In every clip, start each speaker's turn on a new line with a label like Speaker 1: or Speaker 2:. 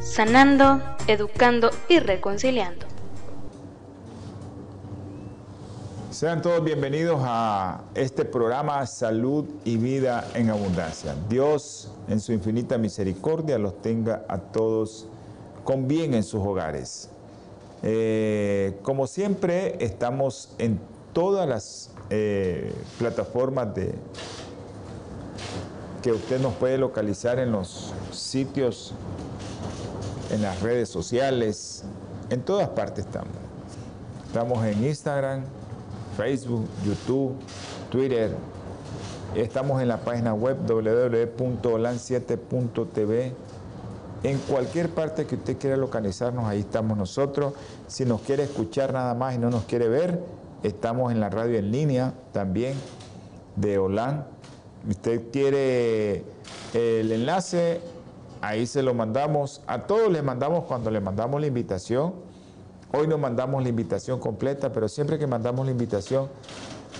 Speaker 1: sanando, educando y reconciliando.
Speaker 2: Sean todos bienvenidos a este programa Salud y Vida en Abundancia. Dios en su infinita misericordia los tenga a todos con bien en sus hogares. Eh, como siempre, estamos en todas las eh, plataformas de, que usted nos puede localizar en los sitios, en las redes sociales, en todas partes estamos. Estamos en Instagram, Facebook, YouTube, Twitter. Estamos en la página web www.olan7.tv. En cualquier parte que usted quiera localizarnos, ahí estamos nosotros. Si nos quiere escuchar nada más y no nos quiere ver, estamos en la radio en línea también de Olan. Usted quiere el enlace, ahí se lo mandamos. A todos les mandamos cuando le mandamos la invitación Hoy no mandamos la invitación completa, pero siempre que mandamos la invitación,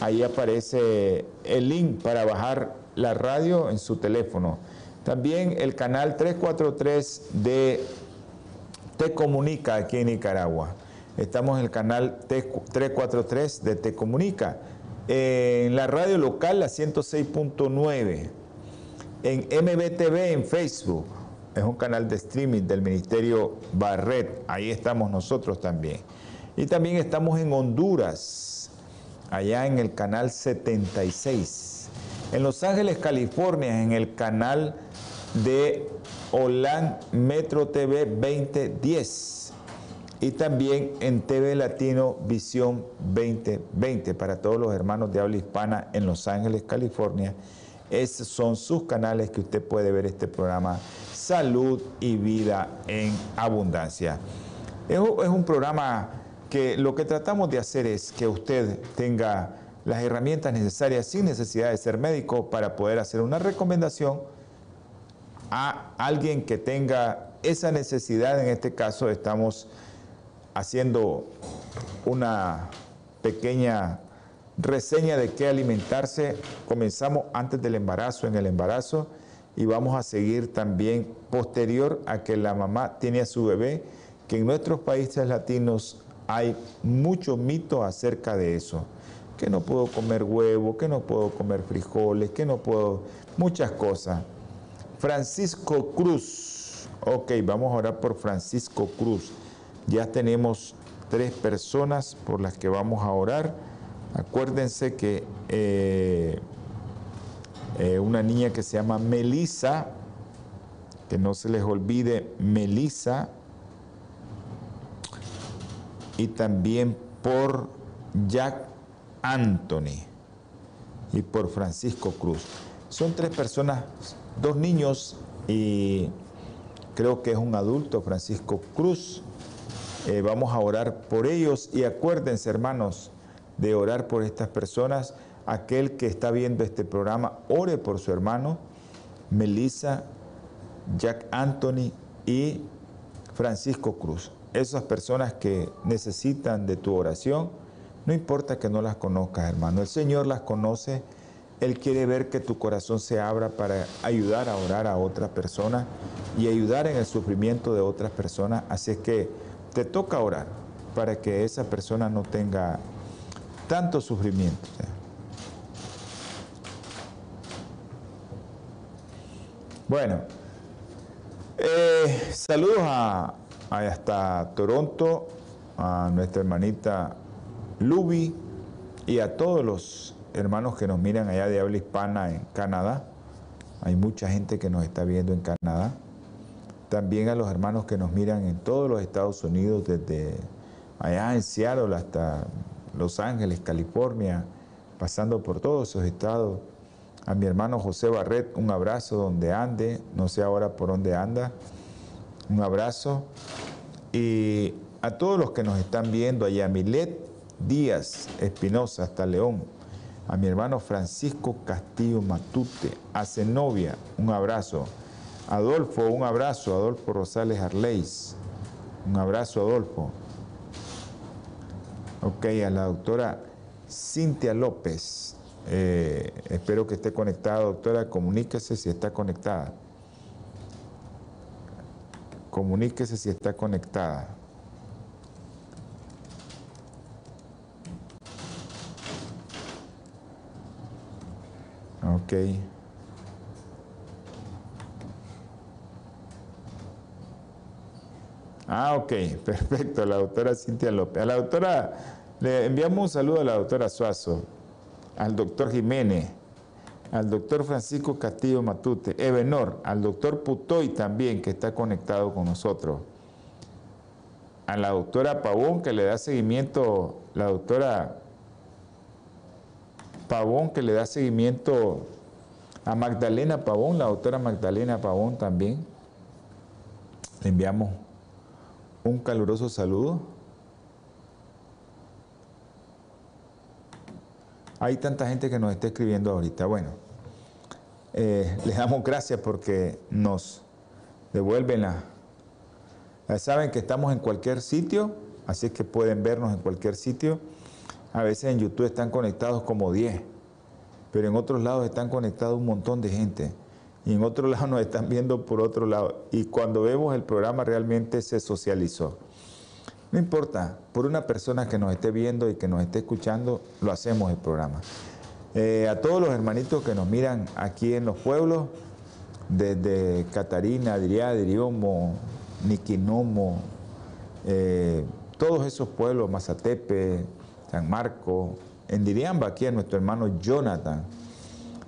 Speaker 2: ahí aparece el link para bajar la radio en su teléfono. También el canal 343 de Te Comunica aquí en Nicaragua. Estamos en el canal 343 de Te Comunica. En la radio local, la 106.9. En MBTV en Facebook es un canal de streaming del Ministerio Barret, ahí estamos nosotros también. Y también estamos en Honduras, allá en el canal 76. En Los Ángeles, California, en el canal de Holan Metro TV 2010. Y también en TV Latino Visión 2020 para todos los hermanos de habla hispana en Los Ángeles, California. Esos son sus canales que usted puede ver este programa salud y vida en abundancia. Es un programa que lo que tratamos de hacer es que usted tenga las herramientas necesarias sin necesidad de ser médico para poder hacer una recomendación a alguien que tenga esa necesidad. En este caso estamos haciendo una pequeña reseña de qué alimentarse. Comenzamos antes del embarazo, en el embarazo y vamos a seguir también posterior a que la mamá tiene a su bebé, que en nuestros países latinos hay mucho mito acerca de eso, que no puedo comer huevo, que no puedo comer frijoles, que no puedo, muchas cosas. Francisco Cruz, ok, vamos a orar por Francisco Cruz. Ya tenemos tres personas por las que vamos a orar. Acuérdense que eh, eh, una niña que se llama Melissa, que no se les olvide Melissa, y también por Jack Anthony y por Francisco Cruz. Son tres personas, dos niños y creo que es un adulto, Francisco Cruz. Eh, vamos a orar por ellos y acuérdense, hermanos, de orar por estas personas aquel que está viendo este programa, ore por su hermano, Melissa, Jack Anthony y Francisco Cruz. Esas personas que necesitan de tu oración, no importa que no las conozcas, hermano. El Señor las conoce. Él quiere ver que tu corazón se abra para ayudar a orar a otras personas y ayudar en el sufrimiento de otras personas. Así es que te toca orar para que esa persona no tenga tanto sufrimiento. Bueno, eh, saludos a, hasta Toronto, a nuestra hermanita Luby y a todos los hermanos que nos miran allá de habla hispana en Canadá. Hay mucha gente que nos está viendo en Canadá. También a los hermanos que nos miran en todos los Estados Unidos, desde allá en Seattle hasta Los Ángeles, California, pasando por todos esos estados a mi hermano José Barret, un abrazo donde ande, no sé ahora por dónde anda. un abrazo. Y a todos los que nos están viendo, a Yamilet Díaz Espinosa, hasta León, a mi hermano Francisco Castillo Matute, a Zenobia, un abrazo. Adolfo, un abrazo, Adolfo Rosales Arleis, un abrazo, Adolfo. Ok, a la doctora Cintia López, eh, espero que esté conectada, doctora, comuníquese si está conectada. Comuníquese si está conectada. Ok. Ah, ok, perfecto, la doctora Cintia López. A la doctora, le enviamos un saludo a la doctora Suazo, al doctor Jiménez, al doctor Francisco Castillo Matute, Ebenor, al doctor Putoy también, que está conectado con nosotros, a la doctora Pavón, que le da seguimiento, la doctora Pavón, que le da seguimiento a Magdalena Pavón, la doctora Magdalena Pavón también. Le enviamos un caluroso saludo. Hay tanta gente que nos está escribiendo ahorita. Bueno, eh, les damos gracias porque nos devuelven la... saben que estamos en cualquier sitio, así que pueden vernos en cualquier sitio. A veces en YouTube están conectados como 10, pero en otros lados están conectados un montón de gente. Y en otros lados nos están viendo por otro lado. Y cuando vemos el programa realmente se socializó. No importa, por una persona que nos esté viendo y que nos esté escuchando, lo hacemos el programa. Eh, a todos los hermanitos que nos miran aquí en los pueblos, desde Catarina, Adriá, Diriomo, Niquinomo, eh, todos esos pueblos, Mazatepe, San Marco, en Diriamba, aquí a nuestro hermano Jonathan,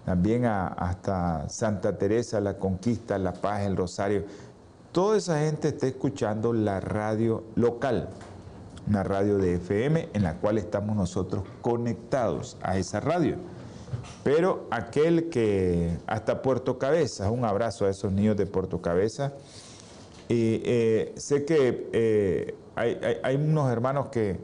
Speaker 2: también hasta Santa Teresa, La Conquista, La Paz, El Rosario toda esa gente está escuchando la radio local, una radio de FM en la cual estamos nosotros conectados a esa radio. Pero aquel que hasta Puerto Cabeza, un abrazo a esos niños de Puerto Cabeza. Y eh, sé que eh, hay, unos hermanos que,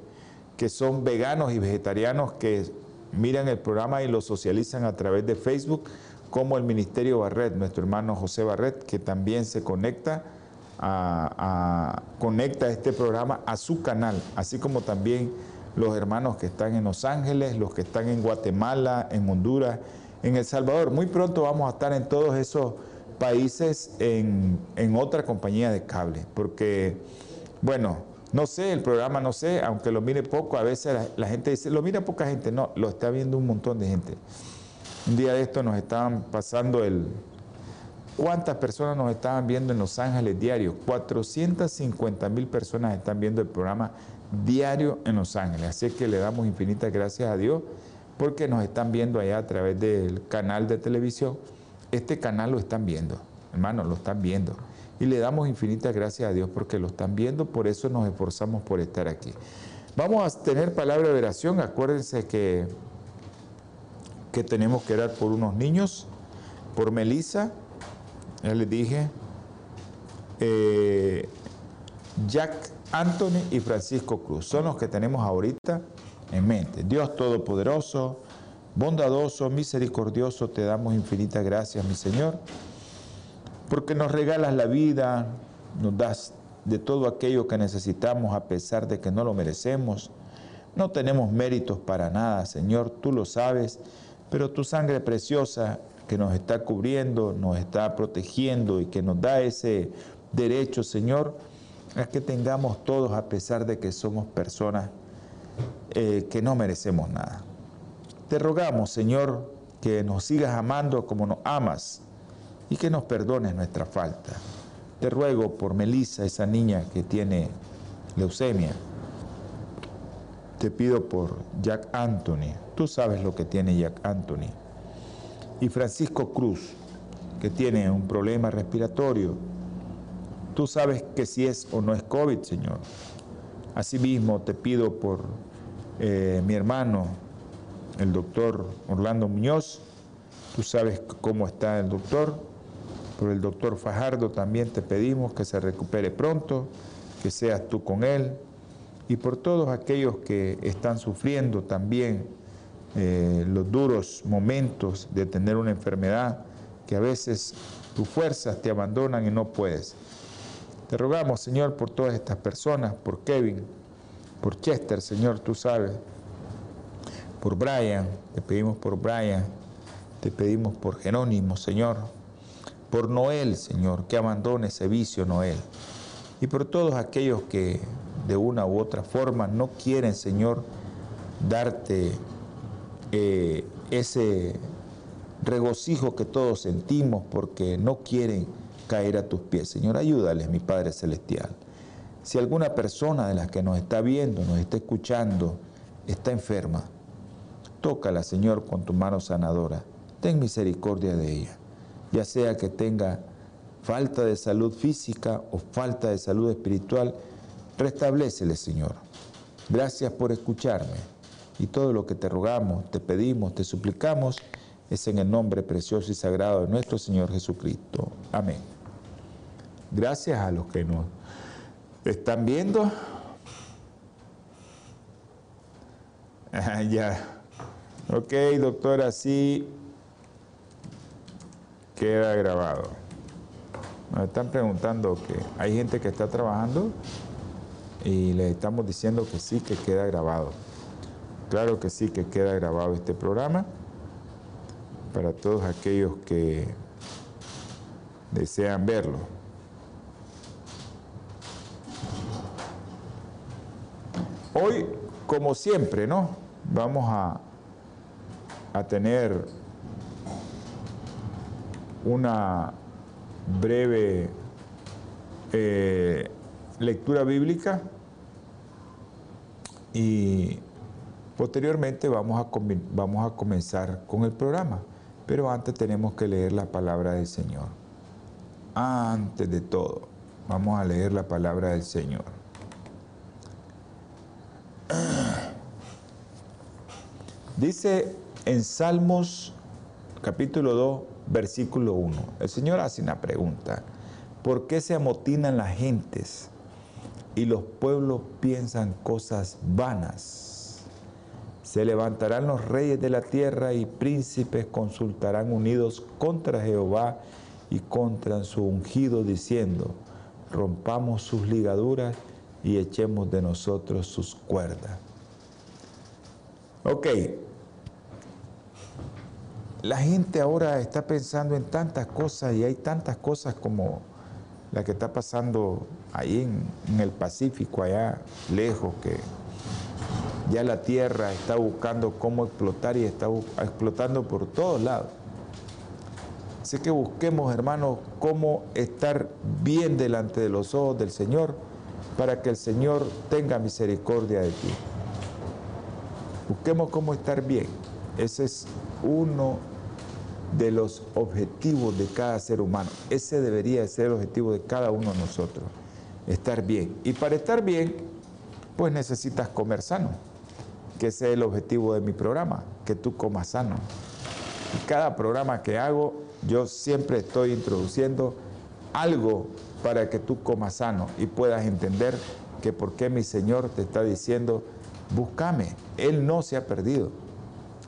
Speaker 2: que son veganos y vegetarianos que miran el programa y lo socializan a través de Facebook, como el Ministerio Barret, nuestro hermano José Barret, que también se conecta a, conecta este programa a su canal, así como también los hermanos que están en Los Ángeles, los que están en Guatemala, en Honduras, en El Salvador. Muy pronto vamos a estar en todos esos países en, otra compañía de cable, porque, bueno, no sé, el programa no sé, aunque lo mire poco, a veces la, la, gente dice, lo mira poca gente, no, lo está viendo un montón de gente. Un día de esto nos estaban pasando el, ¿Cuántas personas nos estaban viendo en Los Ángeles diario? 450 mil personas están viendo el programa diario en Los Ángeles. Así que le damos infinitas gracias a Dios porque nos están viendo allá a través del canal de televisión. Este canal lo están viendo, hermanos, lo están viendo. Y le damos infinitas gracias a Dios porque lo están viendo, por eso nos esforzamos por estar aquí. Vamos a tener palabra de oración. Acuérdense que, que tenemos que orar por unos niños, por Melissa ya les dije, eh, Jack Anthony y Francisco Cruz son los que tenemos ahorita en mente. Dios Todopoderoso, bondadoso, misericordioso, te damos infinitas gracias, mi Señor, porque nos regalas la vida, nos das de todo aquello que necesitamos a pesar de que no lo merecemos. No tenemos méritos para nada, Señor, tú lo sabes, pero tu sangre preciosa que nos está cubriendo, nos está protegiendo y que nos da ese derecho, Señor, es que tengamos todos, a pesar de que somos personas eh, que no merecemos nada. Te rogamos, Señor, que nos sigas amando como nos amas y que nos perdones nuestra falta. Te ruego por Melissa, esa niña que tiene leucemia. Te pido por Jack Anthony. Tú sabes lo que tiene Jack Anthony y Francisco Cruz, que tiene un problema respiratorio. Tú sabes que si es o no es COVID, Señor. Asimismo, te pido por eh, mi hermano, el doctor Orlando Muñoz. Tú sabes cómo está el doctor. Por el doctor Fajardo también te pedimos que se recupere pronto, que seas tú con él. Y por todos aquellos que están sufriendo también eh, los duros momentos de tener una enfermedad, que a veces tus fuerzas te abandonan y no puedes. Te rogamos, Señor, por todas estas personas, por Kevin, por Chester, Señor, tú sabes, por Brian, te pedimos por Brian, te pedimos por Jerónimo, Señor, por Noel, Señor, que abandone ese vicio, Noel, y por todos aquellos que de una u otra forma no quieren, Señor, darte eh, ese regocijo que todos sentimos porque no quieren caer a tus pies. Señor, ayúdales, mi Padre Celestial. Si alguna persona de las que nos está viendo, nos está escuchando, está enferma, tócala, Señor, con tu mano sanadora. Ten misericordia de ella, ya sea que tenga falta de salud física o falta de salud espiritual, restablecele, Señor. Gracias por escucharme. Y todo lo que te rogamos, te pedimos, te suplicamos, es en el nombre precioso y sagrado de nuestro Señor Jesucristo. Amén. Gracias a los que nos están viendo. ya. Ok, doctora, sí queda grabado. Nos están preguntando que hay gente que está trabajando y les estamos diciendo que sí, que queda grabado. Claro que sí, que queda grabado este programa para todos aquellos que desean verlo. Hoy, como siempre, ¿no? Vamos a, a tener una breve eh, lectura bíblica y posteriormente vamos a, vamos a comenzar con el programa. Pero antes tenemos que leer la palabra del Señor. Antes de todo, vamos a leer la palabra del Señor. Dice en Salmos capítulo 2, versículo 1. El Señor hace una pregunta. ¿Por qué se amotinan las gentes y los pueblos piensan cosas vanas? Se levantarán los reyes de la tierra y príncipes consultarán unidos contra Jehová y contra su ungido, diciendo, rompamos sus ligaduras y echemos de nosotros sus cuerdas. Ok, la gente ahora está pensando en tantas cosas y hay tantas cosas como la que está pasando ahí en, el Pacífico, allá lejos, que ya la tierra está buscando cómo explotar y está explotando por todos lados. Así que busquemos, hermanos, cómo estar bien delante de los ojos del Señor para que el Señor tenga misericordia de ti. Busquemos cómo estar bien. Ese es uno de los objetivos de cada ser humano. Ese debería ser el objetivo de cada uno de nosotros, estar bien. Y para estar bien, pues necesitas comer sano, que ese es el objetivo de mi programa, que tú comas sano. Cada programa que hago, yo siempre estoy introduciendo algo para que tú comas sano y puedas entender que por qué mi Señor te está diciendo, búscame. Él no se ha perdido.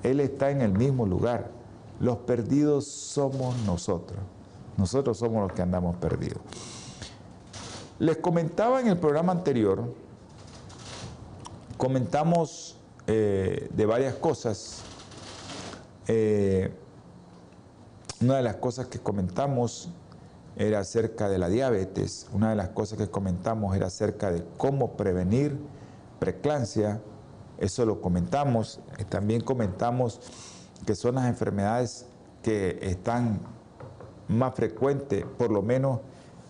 Speaker 2: Él está en el mismo lugar. Los perdidos somos nosotros. Nosotros somos los que andamos perdidos. Les comentaba en el programa anterior, comentamos eh, de varias cosas. Eh, una de las cosas que comentamos era acerca de la diabetes, una de las cosas que comentamos era acerca de cómo prevenir preeclampsia, eso lo comentamos, también comentamos que son las enfermedades que están más frecuentes, por lo menos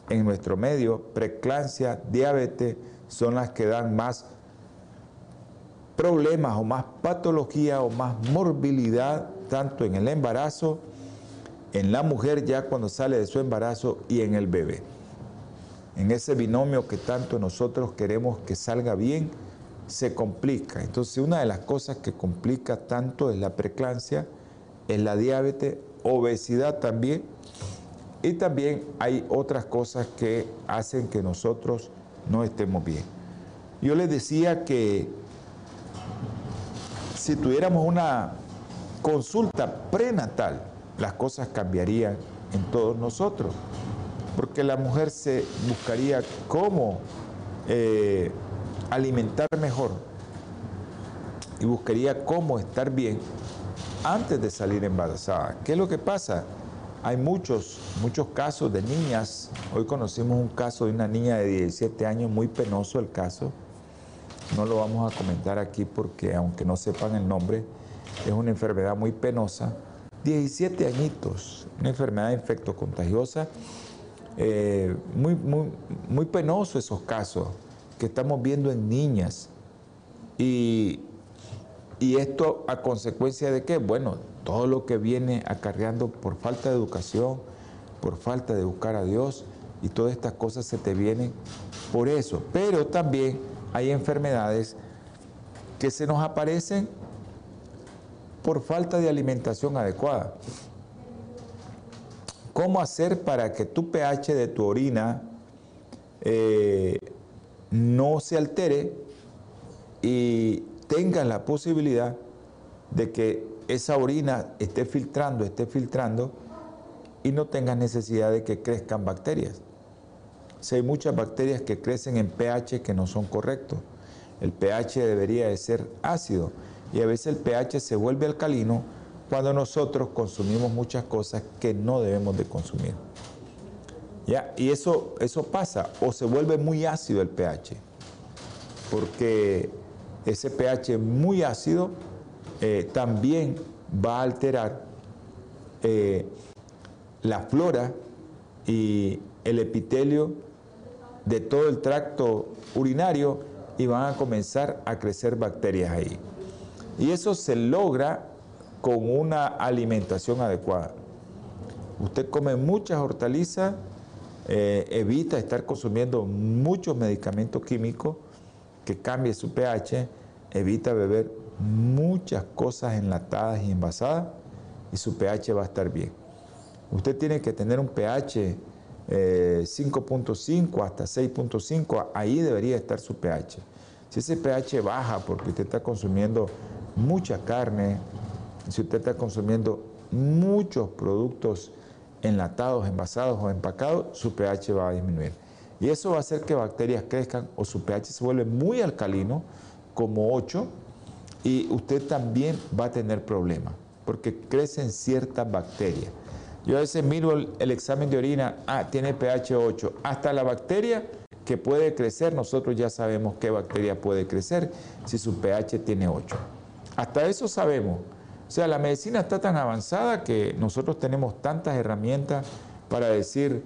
Speaker 2: en nuestro medio, preeclampsia, diabetes, son las que dan más problemas o más patología o más morbilidad, tanto en el embarazo, en la mujer ya cuando sale de su embarazo y en el bebé. En ese binomio que tanto nosotros queremos que salga bien, se complica. Entonces, una de las cosas que complica tanto es la preeclampsia, es la diabetes, obesidad también Y también hay otras cosas que hacen que nosotros no estemos bien. Yo les decía que si tuviéramos una consulta prenatal, las cosas cambiarían en todos nosotros, porque la mujer se buscaría cómo eh, alimentar mejor y buscaría cómo estar bien antes de salir embarazada. ¿Qué es lo que pasa? Hay muchos, muchos casos de niñas. Hoy conocimos un caso de una niña de 17 años, muy penoso el caso. No lo vamos a comentar aquí porque aunque no sepan el nombre, es una enfermedad muy penosa. 17 añitos, una enfermedad infectocontagiosa. Eh, muy, muy, muy penoso esos casos que estamos viendo en niñas. Y, y esto a consecuencia de qué? Bueno, todo lo que viene acarreando por falta de educación, por falta de buscar a Dios, y todas estas cosas se te vienen por eso. Pero también hay enfermedades que se nos aparecen por falta de alimentación adecuada. ¿Cómo hacer para que tu pH de tu orina eh, no se altere y tengas la posibilidad de que esa orina esté filtrando, esté filtrando y no tengas necesidad de que crezcan bacterias. Si hay muchas bacterias que crecen en pH que no son correctos. El pH debería de ser ácido y a veces el pH se vuelve alcalino cuando nosotros consumimos muchas cosas que no debemos de consumir. ¿Ya? Y eso, eso pasa, o se vuelve muy ácido el pH, porque ese pH muy ácido eh, también va a alterar eh, la flora y el epitelio de todo el tracto urinario y van a comenzar a crecer bacterias ahí. Y eso se logra con una alimentación adecuada. Usted come muchas hortalizas, eh, evita estar consumiendo muchos medicamentos químicos que cambie su pH, evita beber muchas cosas enlatadas y envasadas y su pH va a estar bien. Usted tiene que tener un pH 5.5 eh, hasta 6.5, ahí debería estar su pH. Si ese pH baja porque usted está consumiendo mucha carne, si usted está consumiendo muchos productos enlatados, envasados o empacados, su pH va a disminuir. Y eso va a hacer que bacterias crezcan o su pH se vuelve muy alcalino, como 8, y usted también va a tener problemas, porque crecen ciertas bacterias. Yo a veces miro el, examen de orina, ah, tiene pH 8. Hasta la bacteria que puede crecer, nosotros ya sabemos qué bacteria puede crecer si su pH tiene 8. Hasta eso sabemos. O sea, la medicina está tan avanzada que nosotros tenemos tantas herramientas para decir,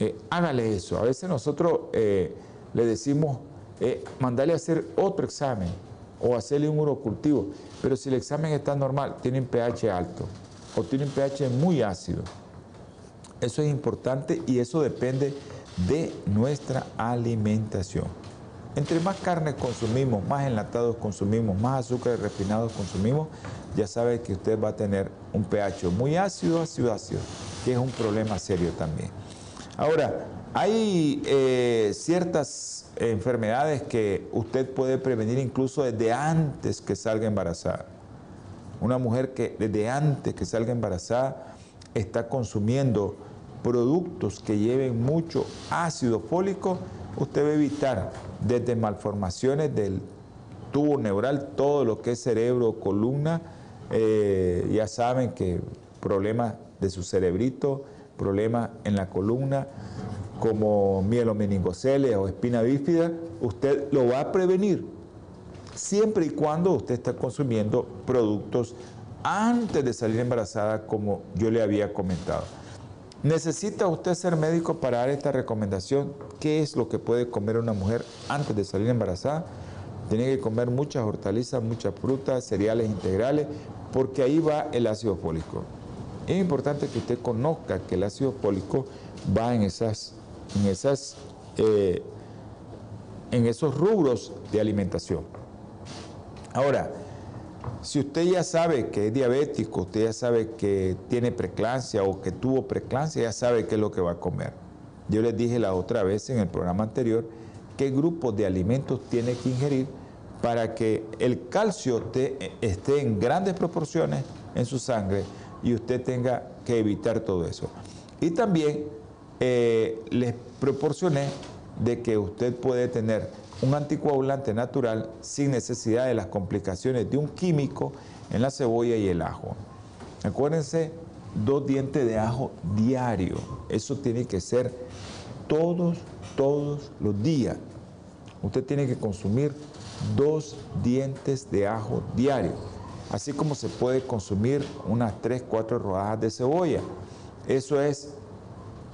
Speaker 2: eh, hágale eso. A veces nosotros eh, le decimos, eh, mandale a hacer otro examen o hacerle un urocultivo. Pero si el examen está normal, tiene un pH alto o un pH muy ácido. Eso es importante y eso depende de nuestra alimentación. Entre más carne consumimos, más enlatados consumimos, más azúcares refinados consumimos, ya sabe que usted va a tener un pH muy ácido, ácido, ácido, que es un problema serio también. Ahora, hay eh, ciertas enfermedades que usted puede prevenir incluso desde antes que salga embarazada. Una mujer que desde antes que salga embarazada está consumiendo productos que lleven mucho ácido fólico, usted va a evitar desde malformaciones del tubo neural, todo lo que es cerebro, columna, eh, ya saben que problemas de su cerebrito, problemas en la columna, como mielomeningoceles o espina bífida, usted lo va a prevenir siempre y cuando usted esté consumiendo productos antes de salir embarazada, como yo le había comentado. ¿Necesita usted ser médico para dar esta recomendación? ¿Qué es lo que puede comer una mujer antes de salir embarazada? Tiene que comer muchas hortalizas, muchas frutas, cereales integrales, porque ahí va el ácido fólico. Es importante que usted conozca que el ácido fólico va en esas en, esas, eh, en esos rubros de alimentación. Ahora, Si usted ya sabe que es diabético, usted ya sabe que tiene preclancia o que tuvo preclancia, ya sabe qué es lo que va a comer. Yo les dije la otra vez en el programa anterior qué grupos de alimentos tiene que ingerir para que el calcio esté en grandes proporciones en su sangre y usted tenga que evitar todo eso. Y también eh, les proporcioné de que usted puede tener un anticoagulante natural sin necesidad de las complicaciones de un químico en la cebolla y el ajo. Acuérdense, dos dientes de ajo diario. Eso tiene que ser todos, todos los días. Usted tiene que consumir dos dientes de ajo diario. Así como se puede consumir unas 3, 4 rodajas de cebolla. Eso es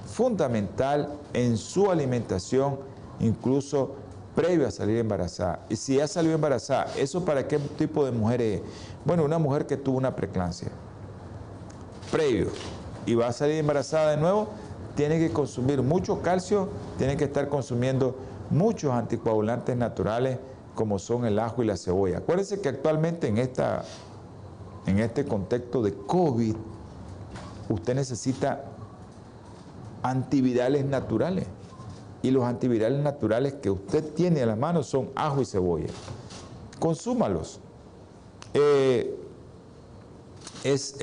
Speaker 2: fundamental en su alimentación, incluso previo a salir embarazada. Y si ya salió embarazada, ¿eso para qué tipo de mujer es? Bueno, una mujer que tuvo una preclancia, previo, y va a salir embarazada de nuevo, tiene que consumir mucho calcio, tiene que estar consumiendo muchos anticoagulantes naturales como son el ajo y la cebolla. Acuérdense que actualmente en, esta, en este contexto de COVID, usted necesita antivirales naturales. Y los antivirales naturales que usted tiene a la mano son ajo y cebolla. Consúmalos. Eh, es,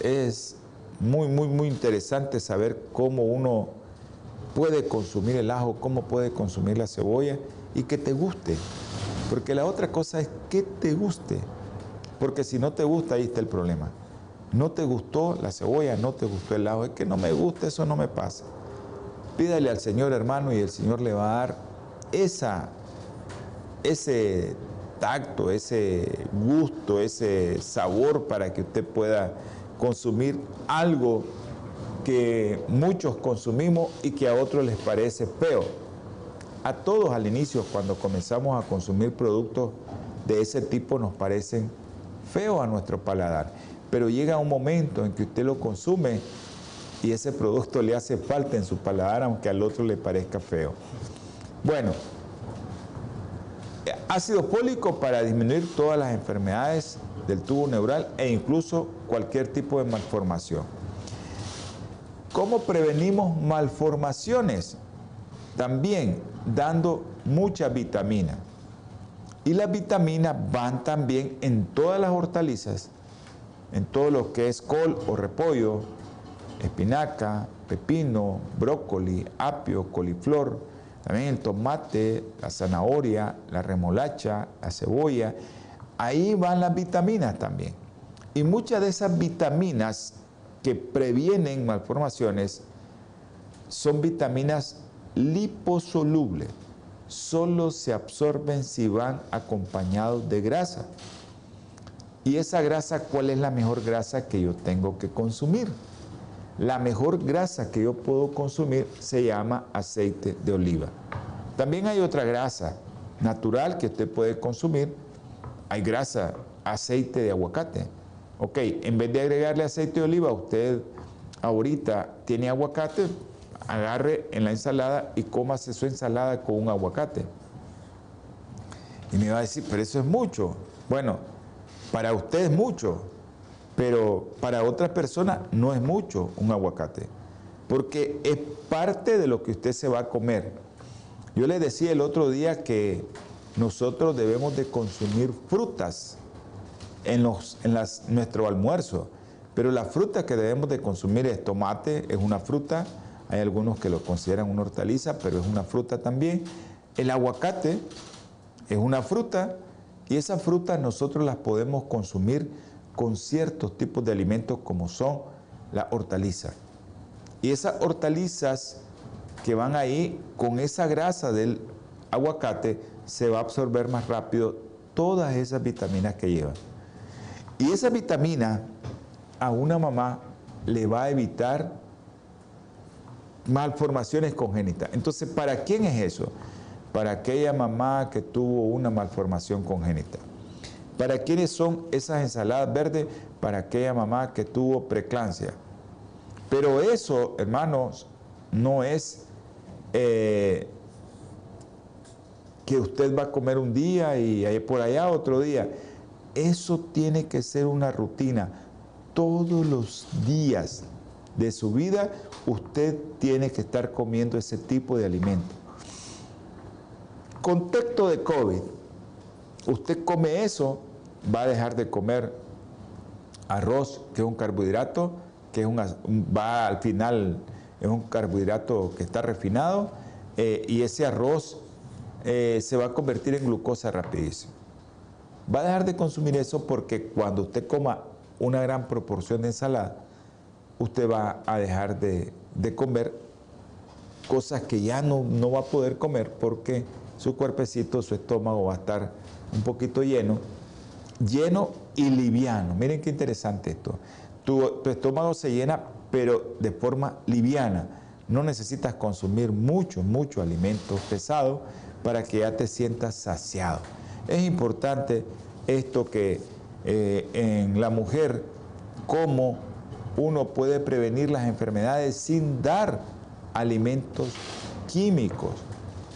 Speaker 2: es muy, muy, muy interesante saber cómo uno puede consumir el ajo, cómo puede consumir la cebolla y que te guste. Porque la otra cosa es que te guste. Porque si no te gusta, ahí está el problema. No te gustó la cebolla, no te gustó el ajo, es que no me gusta, eso no me pasa. Pídale al Señor hermano y el Señor le va a dar esa, ese tacto, ese gusto, ese sabor para que usted pueda consumir algo que muchos consumimos y que a otros les parece feo. A todos al inicio, cuando comenzamos a consumir productos de ese tipo, nos parecen feos a nuestro paladar pero llega un momento en que usted lo consume y ese producto le hace falta en su paladar, aunque al otro le parezca feo. Bueno, ácido fólico para disminuir todas las enfermedades del tubo neural e incluso cualquier tipo de malformación. ¿Cómo prevenimos malformaciones? También dando mucha vitamina. Y las vitaminas van también en todas las hortalizas en todo lo que es col o repollo, espinaca, pepino, brócoli, apio, coliflor, también el tomate, la zanahoria, la remolacha, la cebolla. Ahí van las vitaminas también. Y muchas de esas vitaminas que previenen malformaciones son vitaminas liposolubles. Solo se absorben si van acompañados de grasa. ¿Y esa grasa cuál es la mejor grasa que yo tengo que consumir? La mejor grasa que yo puedo consumir se llama aceite de oliva. También hay otra grasa natural que usted puede consumir. Hay grasa, aceite de aguacate. Ok, en vez de agregarle aceite de oliva, usted ahorita tiene aguacate, agarre en la ensalada y cómase su ensalada con un aguacate. Y me va a decir, pero eso es mucho. Bueno, para usted es mucho, pero para otra persona no es mucho un aguacate, porque es parte de lo que usted se va a comer. Yo le decía el otro día que nosotros debemos de consumir frutas en, los, en las, nuestro almuerzo, pero la fruta que debemos de consumir es tomate, es una fruta, hay algunos que lo consideran una hortaliza, pero es una fruta también. El aguacate es una fruta, y esas frutas nosotros las podemos consumir con ciertos tipos de alimentos como son la hortaliza. Y esas hortalizas que van ahí, con esa grasa del aguacate, se va a absorber más rápido todas esas vitaminas que llevan. Y esa vitamina a una mamá le va a evitar malformaciones congénitas. Entonces, ¿para quién es eso? para aquella mamá que tuvo una malformación congénita. ¿Para quiénes son esas ensaladas verdes? Para aquella mamá que tuvo preclancia. Pero eso, hermanos, no es eh, que usted va a comer un día y por allá otro día. Eso tiene que ser una rutina. Todos los días de su vida usted tiene que estar comiendo ese tipo de alimento. Contexto de COVID. Usted come eso, va a dejar de comer arroz, que es un carbohidrato, que es un, va al final, es un carbohidrato que está refinado, eh, y ese arroz eh, se va a convertir en glucosa rapidísimo. Va a dejar de consumir eso porque cuando usted coma una gran proporción de ensalada, usted va a dejar de, comer cosas que ya no, no va a poder comer porque su cuerpecito, su estómago va a estar un poquito lleno, lleno y liviano. Miren qué interesante esto. Tu, estómago se llena, pero de forma liviana. No necesitas consumir mucho, mucho alimento pesado para que ya te sientas saciado. Es importante esto que eh, en la mujer, cómo uno puede prevenir las enfermedades sin dar alimentos químicos.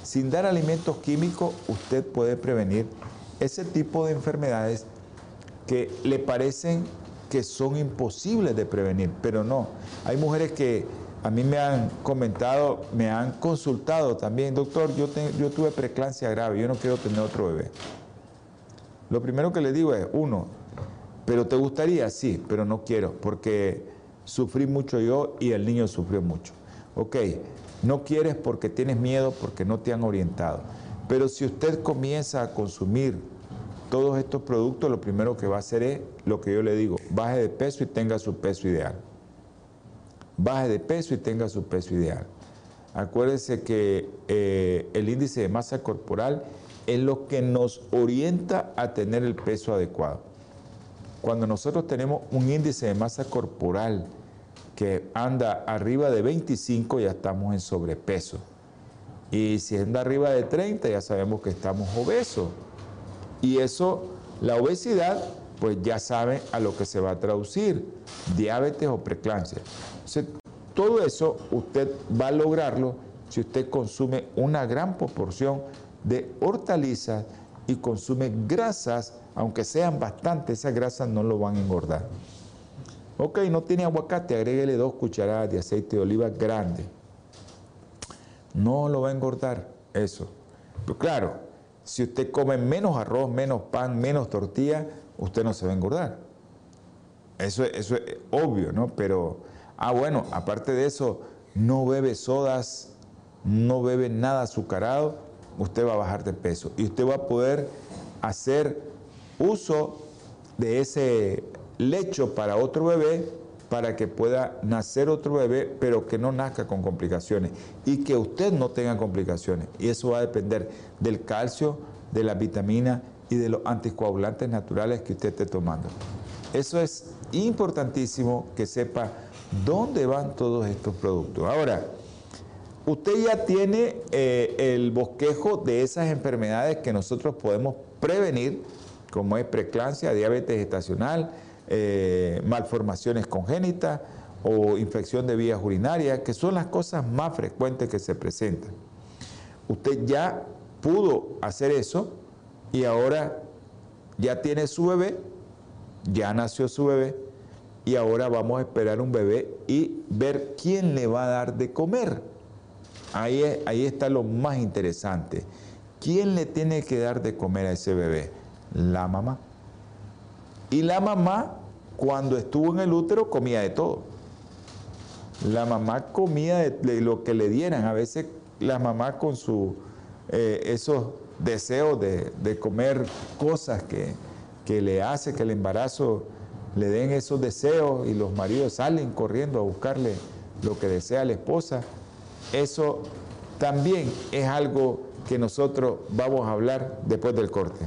Speaker 2: Sin dar alimentos químicos, usted puede prevenir ese tipo de enfermedades que le parecen que son imposibles de prevenir, pero no. Hay mujeres que a mí me han comentado, me han consultado también, doctor, yo, tuve preeclampsia grave, yo no quiero tener otro bebé. Lo primero que le digo es, uno, pero te gustaría, sí, pero no quiero, porque sufrí mucho yo y el niño sufrió mucho. Ok, no quieres porque tienes miedo, porque no te han orientado. Pero si usted comienza a consumir todos estos productos, lo primero que va a hacer es lo que yo le digo, baje de peso y tenga su peso ideal. Baje de peso y tenga su peso ideal. Acuérdese que eh, el índice de masa corporal es lo que nos orienta a tener el peso adecuado. Cuando nosotros tenemos un índice de masa corporal que anda arriba de 25, ya estamos en sobrepeso. Y si arriba de 30, ya sabemos que estamos obesos. Y eso, la obesidad, pues ya sabe a lo que se va a traducir, diabetes o preeclampsia. todo eso usted va a lograrlo si usted consume una gran proporción de hortalizas y consume grasas, aunque sean bastantes, esas grasas no lo van a engordar. Ok, no tiene aguacate, agréguele dos cucharadas de aceite de oliva grande. No lo va a engordar eso. Pero claro, si usted come menos arroz, menos pan, menos tortilla, usted no se va a engordar. Eso, eso es obvio, ¿no? Pero, ah, bueno, aparte de eso, no bebe sodas, no bebe nada azucarado, usted va a bajar de peso y usted va a poder hacer uso de ese lecho para otro bebé para que pueda nacer otro bebé, pero que no nazca con complicaciones y que usted no tenga complicaciones. Y eso va a depender del calcio, de la vitamina y de los anticoagulantes naturales que usted esté tomando. Eso es importantísimo que sepa dónde van todos estos productos. Ahora, usted ya tiene eh, el bosquejo de esas enfermedades que nosotros podemos prevenir, como es preeclampsia, diabetes gestacional, eh, malformaciones congénitas o infección de vías urinarias, que son las cosas más frecuentes que se presentan. Usted ya pudo hacer eso y ahora ya tiene su bebé, ya nació su bebé y ahora vamos a esperar un bebé y ver quién le va a dar de comer. Ahí, ahí está lo más interesante. ¿Quién le tiene que dar de comer a ese bebé? La mamá. Y la mamá, cuando estuvo en el útero, comía de todo. La mamá comía de, lo que le dieran. A veces la mamá con su, eh, esos deseos de, comer cosas que, que le hace que el embarazo le den esos deseos y los maridos salen corriendo a buscarle lo que desea la esposa eso también es algo que nosotros vamos a hablar después del corte.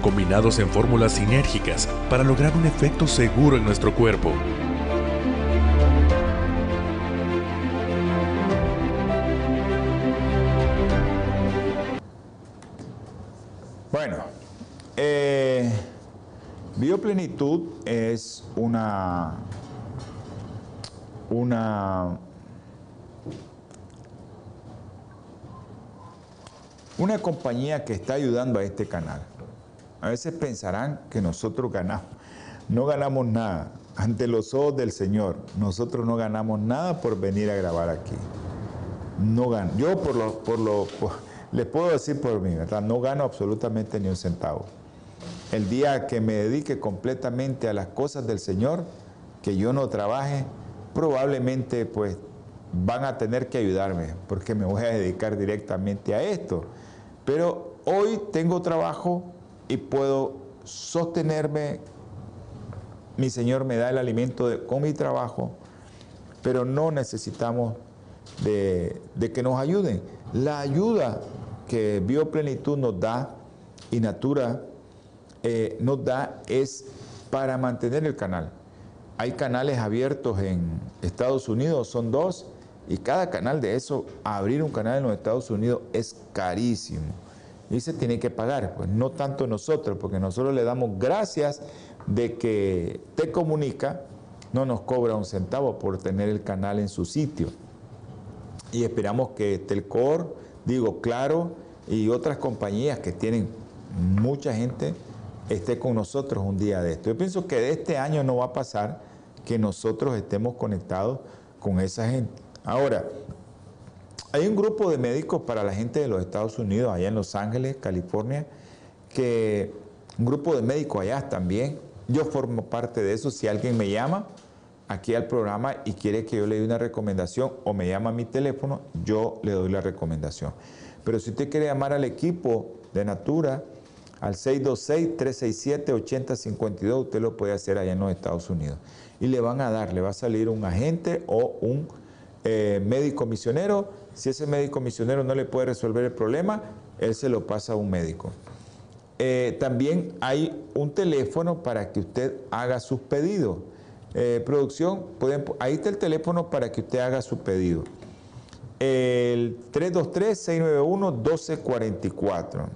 Speaker 3: Combinados en fórmulas sinérgicas para lograr un efecto seguro en nuestro cuerpo.
Speaker 2: Bueno, eh, Bioplenitud es una, una, una compañía que está ayudando a este canal. A veces pensarán que nosotros ganamos. No ganamos nada. Ante los ojos del Señor, nosotros no ganamos nada por venir a grabar aquí. No gano. Yo por lo, por lo, les puedo decir por mí, ¿verdad? No gano absolutamente ni un centavo. El día que me dedique completamente a las cosas del Señor, que yo no trabaje, probablemente pues van a tener que ayudarme, porque me voy a dedicar directamente a esto. Pero hoy tengo trabajo y puedo sostenerme. Mi Señor me da el alimento con mi trabajo, pero no necesitamos de, que nos ayuden. La ayuda que Bioplenitud nos da y Natura eh, nos da es para mantener el canal. Hay canales abiertos en Estados Unidos, son dos, y cada canal de eso, abrir un canal en los Estados Unidos es carísimo. Y se tiene que pagar, pues no tanto nosotros, porque nosotros le damos gracias de que Te Comunica no nos cobra un centavo por tener el canal en su sitio. Y esperamos que Telcor, digo, Claro, y otras compañías que tienen mucha gente, esté con nosotros un día de esto. Yo pienso que de este año no va a pasar que nosotros estemos conectados con esa gente. Ahora, hay un grupo de médicos para la gente de los Estados Unidos, allá en Los Ángeles, California, que un grupo de médicos allá también. Yo formo parte de eso. Si alguien me llama aquí al programa y quiere que yo le dé una recomendación o me llama a mi teléfono, yo le doy la recomendación. Pero si usted quiere llamar al equipo de Natura, al 626-367-8052, usted lo puede hacer allá en los Estados Unidos. Y le van a dar, le va a salir un agente o un eh, médico misionero. Si ese médico misionero no le puede resolver el problema, él se lo pasa a un médico. Eh, también hay un teléfono para que usted haga sus pedidos. Eh, producción, ahí está el teléfono para que usted haga su pedido. El 323-691-1244.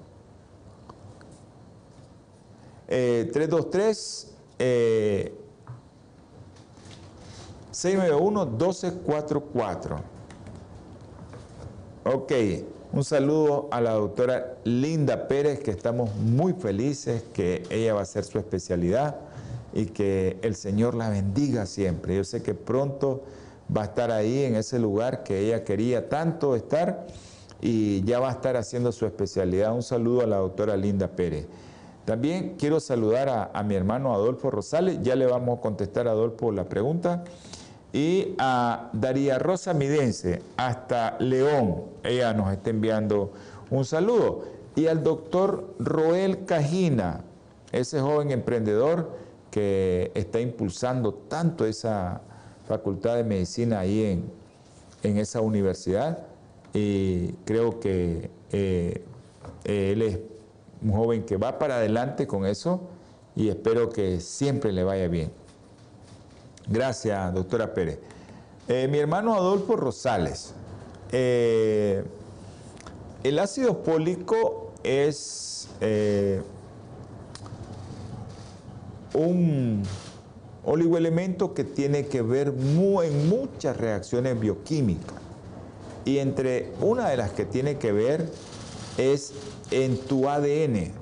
Speaker 2: 323 691 1244. Ok, un saludo a la doctora Linda Pérez, que estamos muy felices que ella va a hacer su especialidad y que el Señor la bendiga siempre. Yo sé que pronto va a estar ahí en ese lugar que ella quería tanto estar y ya va a estar haciendo su especialidad. Un saludo a la doctora Linda Pérez. También quiero saludar a, mi hermano Adolfo Rosales, ya le vamos a contestar a Adolfo la pregunta, y a Daría Rosa Midense, hasta León, ella nos está enviando un saludo, y al doctor Roel Cajina, ese joven emprendedor que está impulsando tanto esa facultad de medicina ahí en, en esa universidad, y creo que eh, él es un joven que va para adelante con eso y espero que siempre le vaya bien. Gracias, doctora Pérez. Eh, mi hermano Adolfo Rosales, eh, el ácido fólico es eh, un oligoelemento que tiene que ver en muchas reacciones bioquímicas. Y entre una de las que tiene que ver es en tu ADN.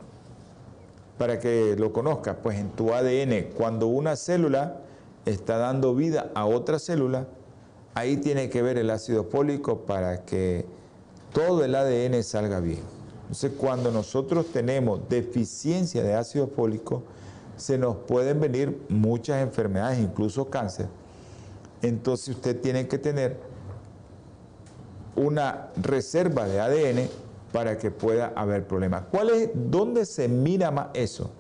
Speaker 2: Para que lo conozcas, pues en tu ADN, cuando una célula está dando vida a otra célula, ahí tiene que ver el ácido fólico para que todo el ADN salga bien. Entonces, cuando nosotros tenemos deficiencia de ácido fólico, se nos pueden venir muchas enfermedades, incluso cáncer. Entonces usted tiene que tener una reserva de ADN para que pueda haber problemas. ¿Cuál es, ¿Dónde se mira más eso?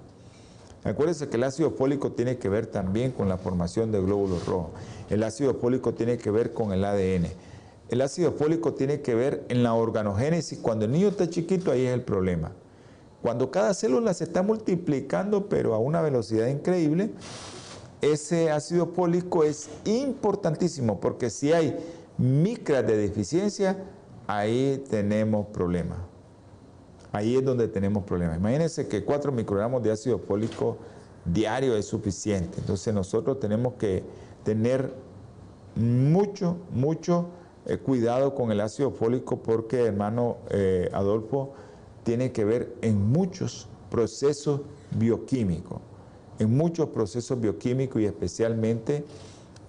Speaker 2: Acuérdense que el ácido fólico tiene que ver también con la formación de glóbulos rojos. El ácido fólico tiene que ver con el ADN. El ácido fólico tiene que ver en la organogénesis. Cuando el niño está chiquito, ahí es el problema. Cuando cada célula se está multiplicando, pero a una velocidad increíble, ese ácido fólico es importantísimo, porque si hay micras de deficiencia, ahí tenemos problemas. Ahí es donde tenemos problemas. Imagínense que 4 microgramos de ácido fólico diario es suficiente. Entonces nosotros tenemos que tener mucho, mucho eh, cuidado con el ácido fólico porque, hermano eh, Adolfo, tiene que ver en muchos procesos bioquímicos, en muchos procesos bioquímicos y especialmente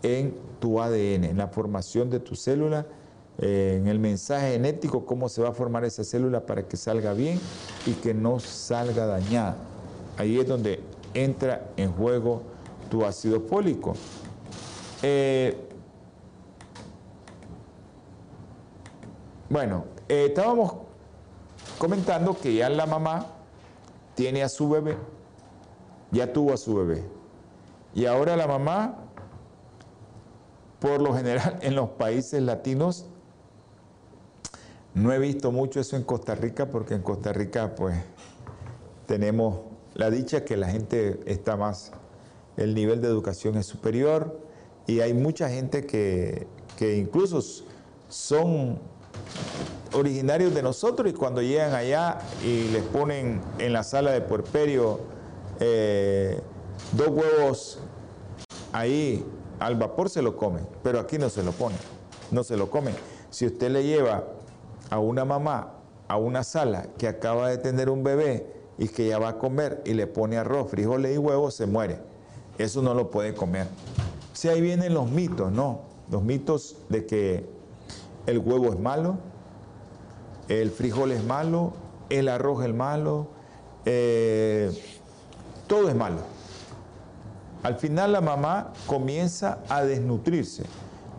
Speaker 2: en tu ADN, en la formación de tu célula en el mensaje genético, cómo se va a formar esa célula para que salga bien y que no salga dañada. Ahí es donde entra en juego tu ácido fólico. Eh, bueno, eh, estábamos comentando que ya la mamá tiene a su bebé, ya tuvo a su bebé. Y ahora la mamá, por lo general en los países latinos, no he visto mucho eso en Costa Rica porque en Costa Rica pues tenemos la dicha que la gente está más, el nivel de educación es superior y hay mucha gente que, incluso son originarios de nosotros y cuando llegan allá y les ponen en la sala de puerperio eh, dos huevos ahí al vapor se lo comen, pero aquí no se lo ponen, no se lo comen. Si usted le lleva a una mamá a una sala que acaba de tener un bebé y que ya va a comer y le pone arroz, frijoles y huevos, se muere. Eso no lo puede comer. Si ahí vienen los mitos, ¿no? Los mitos de que el huevo es malo, el frijol es malo, el arroz es malo, eh, todo es malo. Al final la mamá comienza a desnutrirse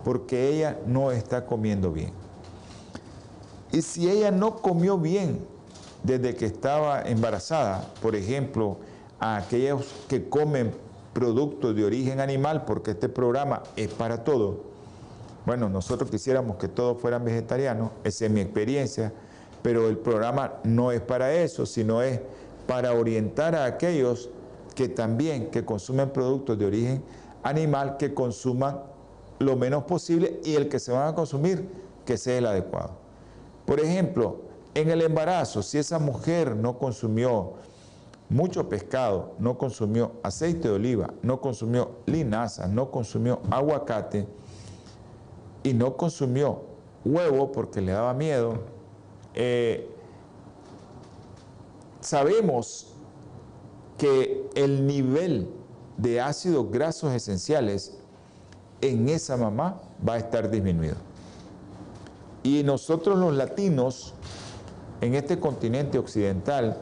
Speaker 2: porque ella no está comiendo bien. Y si ella no comió bien desde que estaba embarazada, por ejemplo, a aquellos que comen productos de origen animal, porque este programa es para todo. Bueno, nosotros quisiéramos que todos fueran vegetarianos, esa es mi experiencia, pero el programa no es para eso, sino es para orientar a aquellos que también que consumen productos de origen animal, que consuman lo menos posible y el que se van a consumir, que sea el adecuado. Por ejemplo, en el embarazo, si esa mujer no consumió mucho pescado, no consumió aceite de oliva, no consumió linaza, no consumió aguacate y no consumió huevo porque le daba miedo, eh, sabemos que el nivel de ácidos grasos esenciales en esa mamá va a estar disminuido. Y nosotros los latinos, en este continente occidental,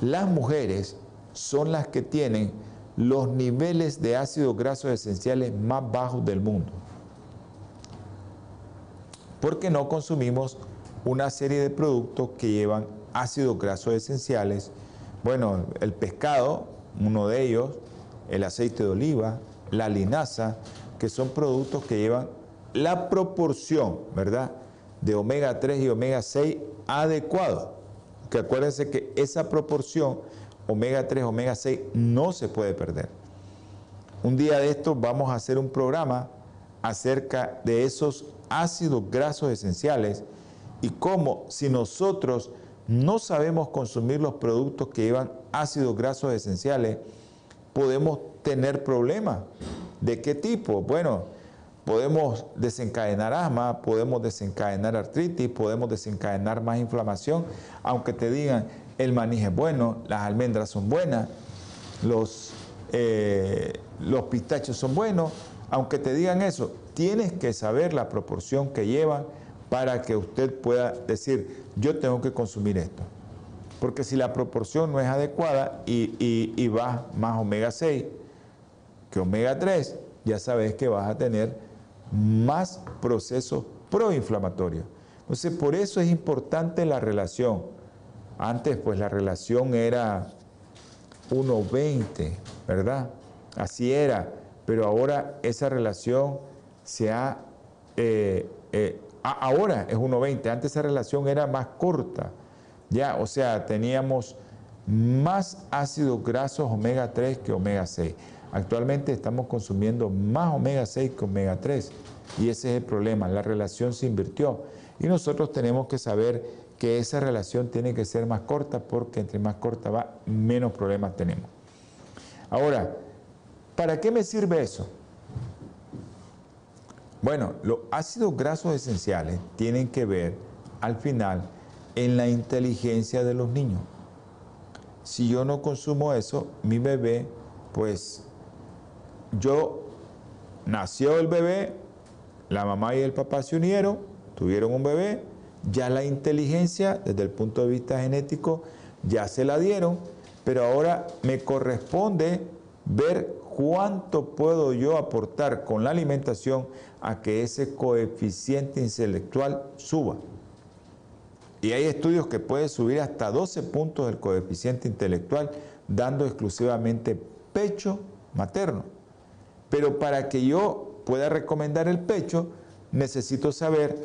Speaker 2: las mujeres son las que tienen los niveles de ácidos grasos esenciales más bajos del mundo. Porque no consumimos una serie de productos que llevan ácidos grasos esenciales. Bueno, el pescado, uno de ellos, el aceite de oliva, la linaza, que son productos que llevan la proporción, ¿verdad? De omega 3 y omega 6 adecuado. Que acuérdense que esa proporción omega 3, omega 6 no se puede perder. Un día de estos vamos a hacer un programa acerca de esos ácidos grasos esenciales y cómo si nosotros no sabemos consumir los productos que llevan ácidos grasos esenciales, podemos tener problemas. ¿De qué tipo? Bueno, podemos desencadenar asma, podemos desencadenar artritis, podemos desencadenar más inflamación, aunque te digan el maní es bueno, las almendras son buenas, los, eh, los pistachos son buenos, aunque te digan eso, tienes que saber la proporción que llevan para que usted pueda decir, yo tengo que consumir esto. Porque si la proporción no es adecuada y, y, y vas más omega 6 que omega 3, ya sabes que vas a tener más procesos proinflamatorios. Entonces, por eso es importante la relación. Antes, pues la relación era 1.20, ¿verdad? Así era, pero ahora esa relación se ha... Eh, eh, ahora es 1.20, antes esa relación era más corta, ya, o sea, teníamos más ácidos grasos omega 3 que omega 6. Actualmente estamos consumiendo más omega 6 que omega 3 y ese es el problema, la relación se invirtió y nosotros tenemos que saber que esa relación tiene que ser más corta porque entre más corta va, menos problemas tenemos. Ahora, ¿para qué me sirve eso? Bueno, los ácidos grasos esenciales tienen que ver al final en la inteligencia de los niños. Si yo no consumo eso, mi bebé, pues yo nació el bebé, la mamá y el papá se unieron, tuvieron un bebé, ya la inteligencia desde el punto de vista genético ya se la dieron, pero ahora me corresponde ver cuánto puedo yo aportar con la alimentación a que ese coeficiente intelectual suba. Y hay estudios que puede subir hasta 12 puntos del coeficiente intelectual dando exclusivamente pecho materno. Pero para que yo pueda recomendar el pecho, necesito saber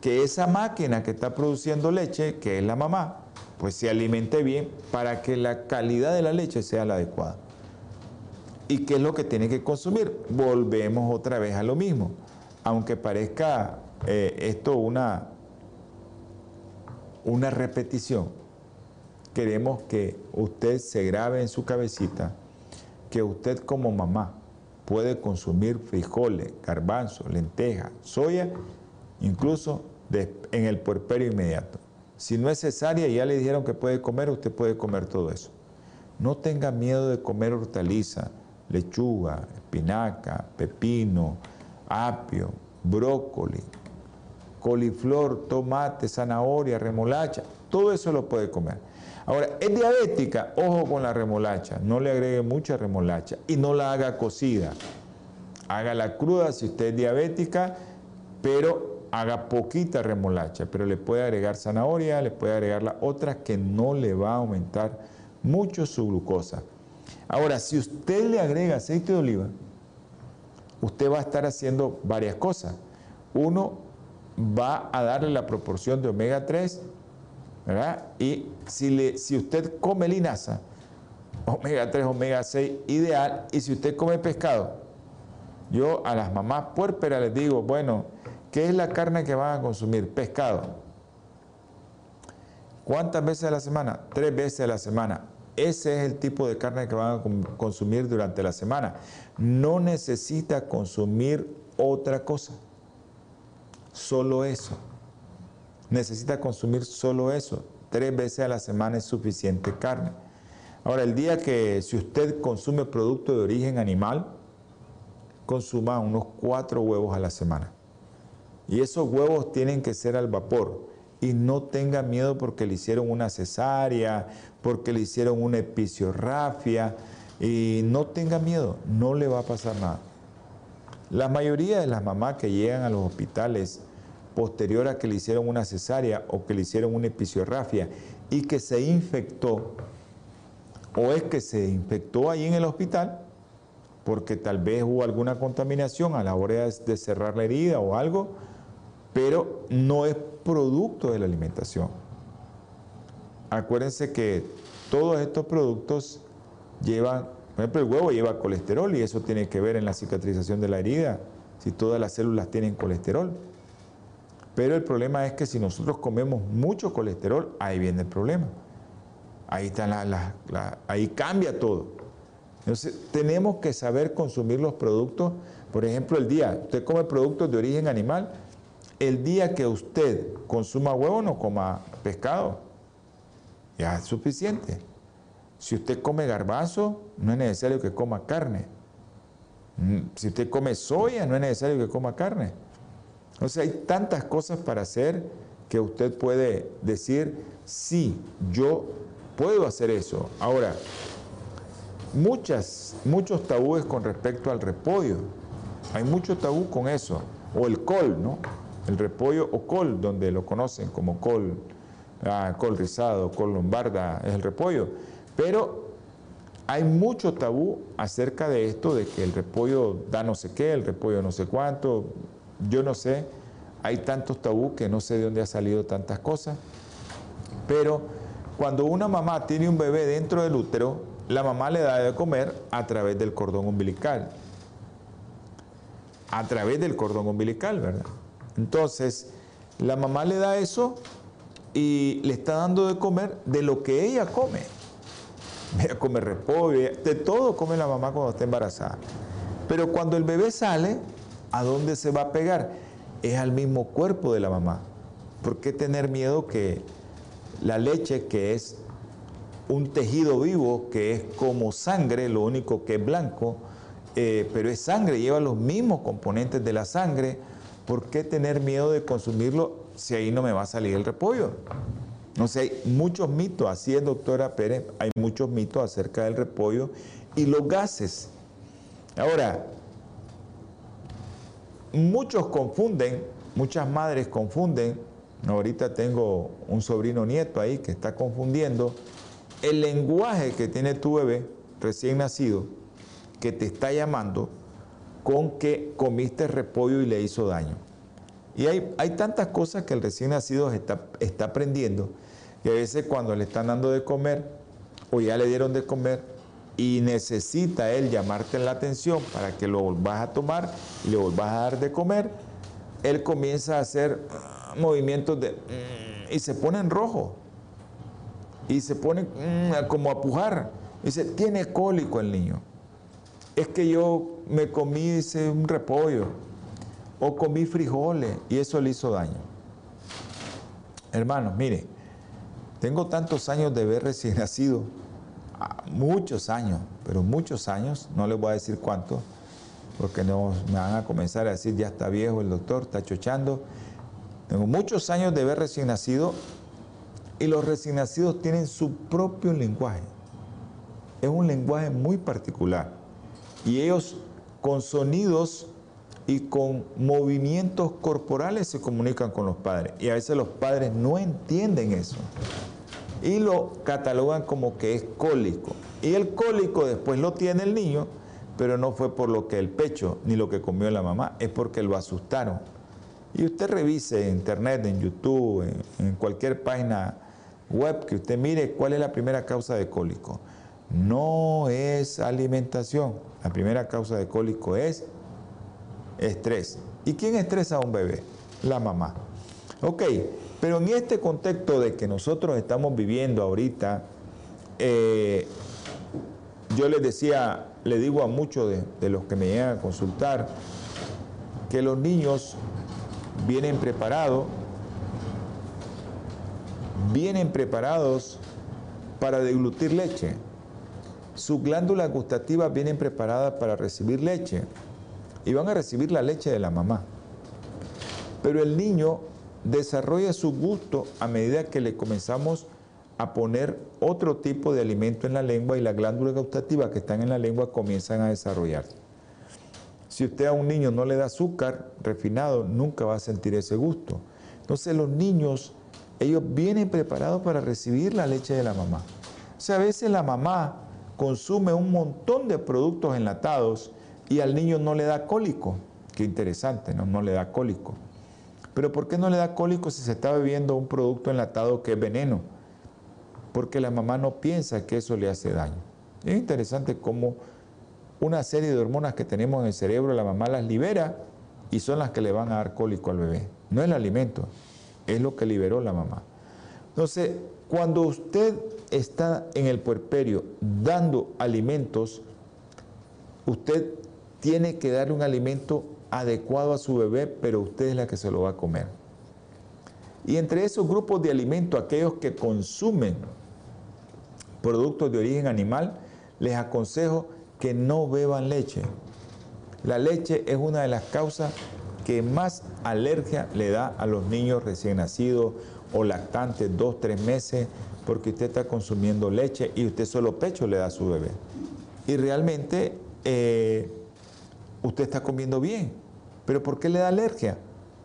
Speaker 2: que esa máquina que está produciendo leche, que es la mamá, pues se alimente bien para que la calidad de la leche sea la adecuada. ¿Y qué es lo que tiene que consumir? Volvemos otra vez a lo mismo. Aunque parezca eh, esto una, una repetición, queremos que usted se grabe en su cabecita que usted como mamá puede consumir frijoles, garbanzos, lentejas, soya, incluso en el puerperio inmediato. Si no es cesárea ya le dijeron que puede comer, usted puede comer todo eso. No tenga miedo de comer hortaliza, lechuga, espinaca, pepino, apio, brócoli, coliflor, tomate, zanahoria, remolacha, todo eso lo puede comer. Ahora, es diabética, ojo con la remolacha, no le agregue mucha remolacha y no la haga cocida. Hágala cruda si usted es diabética, pero haga poquita remolacha, pero le puede agregar zanahoria, le puede agregar la otra que no le va a aumentar mucho su glucosa. Ahora, si usted le agrega aceite de oliva, usted va a estar haciendo varias cosas. Uno, va a darle la proporción de omega 3, ¿verdad? Y si, usted come linaza, omega 3, omega 6, ideal. Y si usted come pescado, yo a las mamás puérperas les digo, bueno, ¿qué es la carne que van a consumir? Pescado. ¿Cuántas veces a la semana? Tres veces a la semana. Ese es el tipo de carne que van a consumir durante la semana. No necesita consumir otra cosa. Solo eso. Necesita consumir solo eso. Tres veces a la semana es suficiente carne. Ahora, el día que si usted consume producto de origen animal, consuma unos cuatro huevos a la semana. Y esos huevos tienen que ser al vapor y no tenga miedo porque le hicieron una cesárea, porque le hicieron una episiorrafia y no tenga miedo, no le va a pasar nada. La mayoría de las mamás que llegan a los hospitales posterior a que le hicieron una cesárea o que le hicieron una episiorrafia y que se infectó, o es que se infectó ahí en el hospital, porque tal vez hubo alguna contaminación a la hora de cerrar la herida o algo, pero no es producto de la alimentación. Acuérdense que todos estos productos llevan, por ejemplo, el huevo lleva colesterol y eso tiene que ver en la cicatrización de la herida, si todas las células tienen colesterol. Pero el problema es que si nosotros comemos mucho colesterol, ahí viene el problema. Ahí, está la, ahí cambia todo. Entonces, tenemos que saber consumir los productos. Por ejemplo, el día, usted come productos de origen animal, el día que usted consuma huevo, no coma pescado. Ya es suficiente. Si usted come garbanzo, no es necesario que coma carne. Mm, si usted come soya, no es necesario que coma carne. O sea, hay tantas cosas para hacer que usted puede decir, sí, yo puedo hacer eso. Ahora, muchas, muchos tabúes con respecto al repollo. Hay mucho tabú con eso. O el col, ¿no? el repollo o col, donde lo conocen como col, ah, col rizado, col lombarda, es el repollo. Pero hay mucho tabú acerca de esto, de que el repollo da no sé qué, el repollo no sé cuánto, yo no sé, hay tantos tabú que no sé de dónde ha salido tantas cosas, pero Cuando una mamá tiene un bebé dentro del útero, la mamá le da de comer a través del cordón umbilical. A través del cordón umbilical, ¿verdad? Entonces, la mamá le da eso y le está dando de comer de lo que ella come. Ella come repollo, de todo come la mamá cuando está embarazada. Pero cuando el bebé sale, ¿a dónde se va a pegar? Es al mismo cuerpo de la mamá. ¿Por qué tener miedo que la leche, que es un tejido vivo, que es como sangre, lo único que es blanco, eh, pero es sangre, lleva los mismos componentes de la sangre, ¿por qué tener miedo de consumirlo si ahí no me va a salir el repollo? No sé, hay muchos mitos, así es doctora Pérez, hay muchos mitos acerca del repollo y los gases. Ahora, muchos confunden, muchas madres confunden, ahorita tengo un sobrino nieto ahí que está confundiendo el lenguaje que tiene tu bebé recién nacido, que te está llamando, con que comiste repollo y le hizo daño. Y hay, hay tantas cosas que el recién nacido está, está aprendiendo, que a veces cuando le están dando de comer, o ya le dieron de comer, y necesita él llamarte la atención para que lo volvás a tomar y le volvás a dar de comer, él comienza a hacer ah, movimientos de... Mm, y se pone en rojo. Y se pone mm, como a pujar. Dice, tiene cólico el niño. Es que yo me comí, un repollo. O comí frijoles y eso le hizo daño. Hermanos, mire, tengo tantos años de ver recién nacido muchos años, pero muchos años, no les voy a decir cuánto, porque no me van a comenzar a decir ya está viejo el doctor, está chochando. Tengo muchos años de ver recién nacido y los recién nacidos tienen su propio lenguaje. Es un lenguaje muy particular y ellos con sonidos y con movimientos corporales se comunican con los padres y a veces los padres no entienden eso y lo catalogan como que es cólico. Y el cólico después lo tiene el niño, pero no fue por lo que el pecho ni lo que comió la mamá, es porque lo asustaron. Y usted revise en internet, en YouTube, en, cualquier página web que usted mire cuál es la primera causa de cólico. No es alimentación. La primera causa de cólico es estrés. ¿Y quién estresa a un bebé? La mamá. Ok, pero en este contexto de que nosotros estamos viviendo ahorita, eh, yo les decía, le digo a muchos de, de los que me llegan a consultar, que los niños vienen preparados, vienen preparados para deglutir leche. Sus glándulas gustativas vienen preparadas para recibir leche y van a recibir la leche de la mamá. Pero el niño desarrolla su gusto a medida que le comenzamos a poner otro tipo de alimento en la lengua y las glándulas gustativas que están en la lengua comienzan a desarrollarse. Si usted a un niño no le da azúcar refinado, nunca va a sentir ese gusto. Entonces los niños, ellos vienen preparados para recibir la leche de la mamá. O sea, a veces la mamá consume un montón de productos enlatados y al niño no le da cólico. Qué interesante, ¿no? No le da cólico. Pero ¿por qué no le da cólico si se está bebiendo un producto enlatado que es veneno? Porque la mamá no piensa que eso le hace daño. Es interesante cómo una serie de hormonas que tenemos en el cerebro, la mamá las libera y son las que le van a dar cólico al bebé. No es el alimento, es lo que liberó la mamá. Entonces, cuando usted está en el puerperio dando alimentos, usted tiene que darle un alimento adecuado a su bebé, pero usted es la que se lo va a comer. Y entre esos grupos de alimentos, aquellos que consumen productos de origen animal, les aconsejo que no beban leche. La leche es una de las causas que más alergia le da a los niños recién nacidos o lactantes, dos, tres meses, porque usted está consumiendo leche y usted solo pecho le da a su bebé. Y realmente eh, usted está comiendo bien, ¿Pero por qué le da alergia?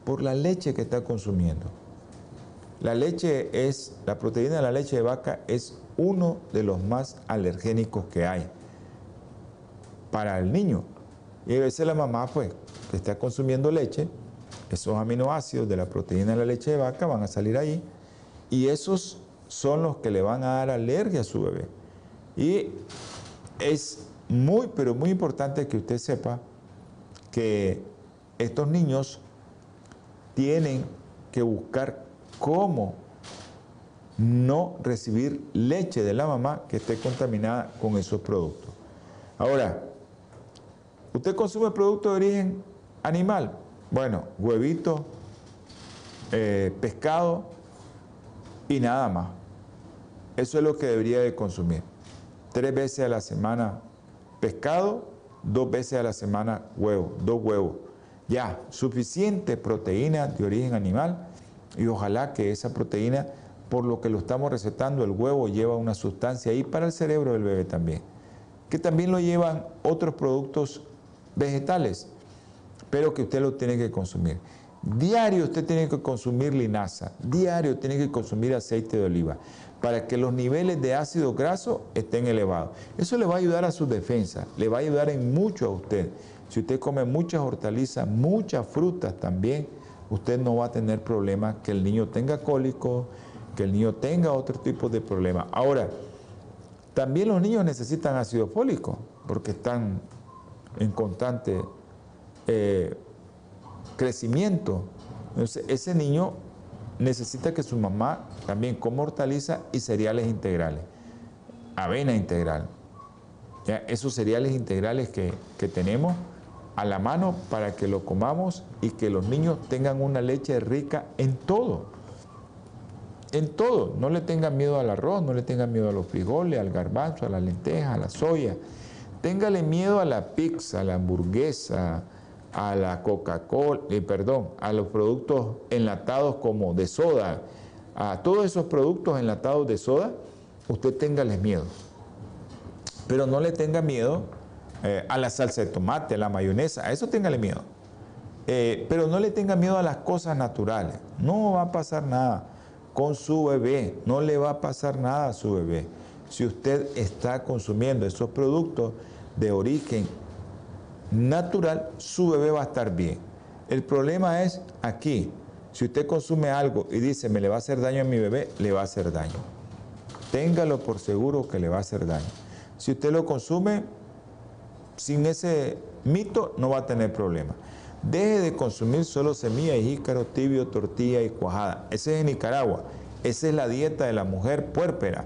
Speaker 2: Por la leche que está consumiendo. La leche es, la proteína de la leche de vaca es uno de los más alergénicos que hay para el niño. Y a veces la mamá, pues, que está consumiendo leche, esos aminoácidos de la proteína de la leche de vaca van a salir ahí y esos son los que le van a dar alergia a su bebé. Y es muy, pero muy importante que usted sepa que estos niños tienen que buscar cómo no recibir leche de la mamá que esté contaminada con esos productos. Ahora, ¿usted consume productos de origen animal? Bueno, huevito, eh, pescado y nada más. Eso es lo que debería de consumir. Tres veces a la semana pescado, dos veces a la semana huevo, dos huevos. Ya, suficiente proteína de origen animal y ojalá que esa proteína, por lo que lo estamos recetando, el huevo lleva una sustancia ahí para el cerebro del bebé también, que también lo llevan otros productos vegetales, pero que usted lo tiene que consumir. Diario usted tiene que consumir linaza, diario tiene que consumir aceite de oliva para que los niveles de ácido graso estén elevados. Eso le va a ayudar a su defensa, le va a ayudar en mucho a usted. Si usted come muchas hortalizas, muchas frutas también, usted no va a tener problemas que el niño tenga cólico, que el niño tenga otro tipo de problemas. Ahora, también los niños necesitan ácido fólico porque están en constante eh, crecimiento. Entonces, ese niño necesita que su mamá también coma hortaliza y cereales integrales, avena integral. Esos cereales integrales que, que tenemos a la mano para que lo comamos y que los niños tengan una leche rica en todo. En todo. No le tengan miedo al arroz, no le tengan miedo a los frijoles, al garbanzo, a la lenteja, a la soya. Téngale miedo a la pizza, a la hamburguesa, a la Coca-Cola, eh, perdón, a los productos enlatados como de soda, a todos esos productos enlatados de soda, usted téngales miedo. Pero no le tenga miedo eh, a la salsa de tomate, a la mayonesa, a eso téngale miedo. Eh, pero no le tenga miedo a las cosas naturales. No va a pasar nada con su bebé, no le va a pasar nada a su bebé. Si usted está consumiendo esos productos de origen natural, su bebé va a estar bien. El problema es aquí. Si usted consume algo y dice, me le va a hacer daño a mi bebé, le va a hacer daño. Téngalo por seguro que le va a hacer daño. Si usted lo consume sin ese mito, no va a tener problema. Deje de consumir solo semilla y jícaro, tibio, tortilla y cuajada. Ese es en Nicaragua. Esa es la dieta de la mujer puérpera.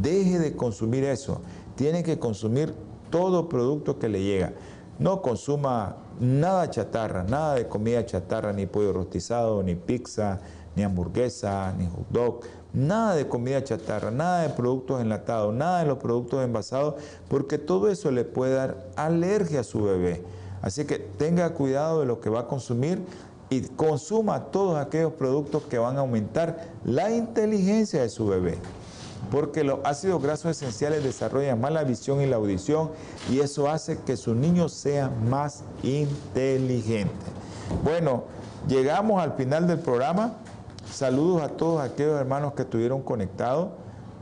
Speaker 2: Deje de consumir eso. Tiene que consumir todo producto que le llega. No consuma nada chatarra, nada de comida chatarra, ni pollo rostizado, ni pizza, ni hamburguesa, ni hot dog, nada de comida chatarra, nada de productos enlatados, nada de los productos envasados, porque todo eso le puede dar alergia a su bebé. Así que tenga cuidado de lo que va a consumir y consuma todos aquellos productos que van a aumentar la inteligencia de su bebé porque los ácidos grasos esenciales desarrollan más la visión y la audición y eso hace que su niño sea más inteligente. Bueno, llegamos al final del programa. Saludos a todos aquellos hermanos que estuvieron conectados.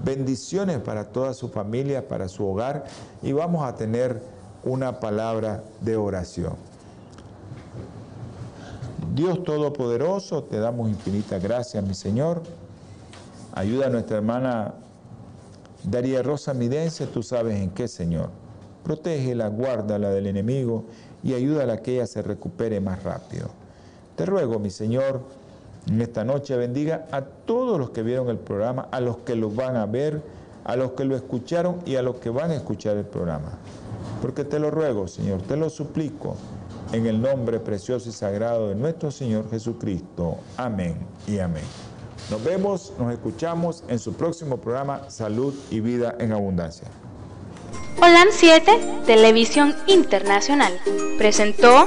Speaker 2: Bendiciones para toda su familia, para su hogar y vamos a tener una palabra de oración. Dios Todopoderoso, te damos infinita gracias, mi Señor. Ayuda a nuestra hermana Daría Rosa Midense, tú sabes en qué, Señor. Protégela, guárdala del enemigo y ayúdala a que ella se recupere más rápido. Te ruego, mi Señor, en esta noche bendiga a todos los que vieron el programa, a los que lo van a ver, a los que lo escucharon y a los que van a escuchar el programa. Porque te lo ruego, Señor, te lo suplico, en el nombre precioso y sagrado de nuestro Señor Jesucristo. Amén y amén. Nos vemos, nos escuchamos en su próximo programa Salud y Vida en Abundancia.
Speaker 1: Holan 7, Televisión Internacional, presentó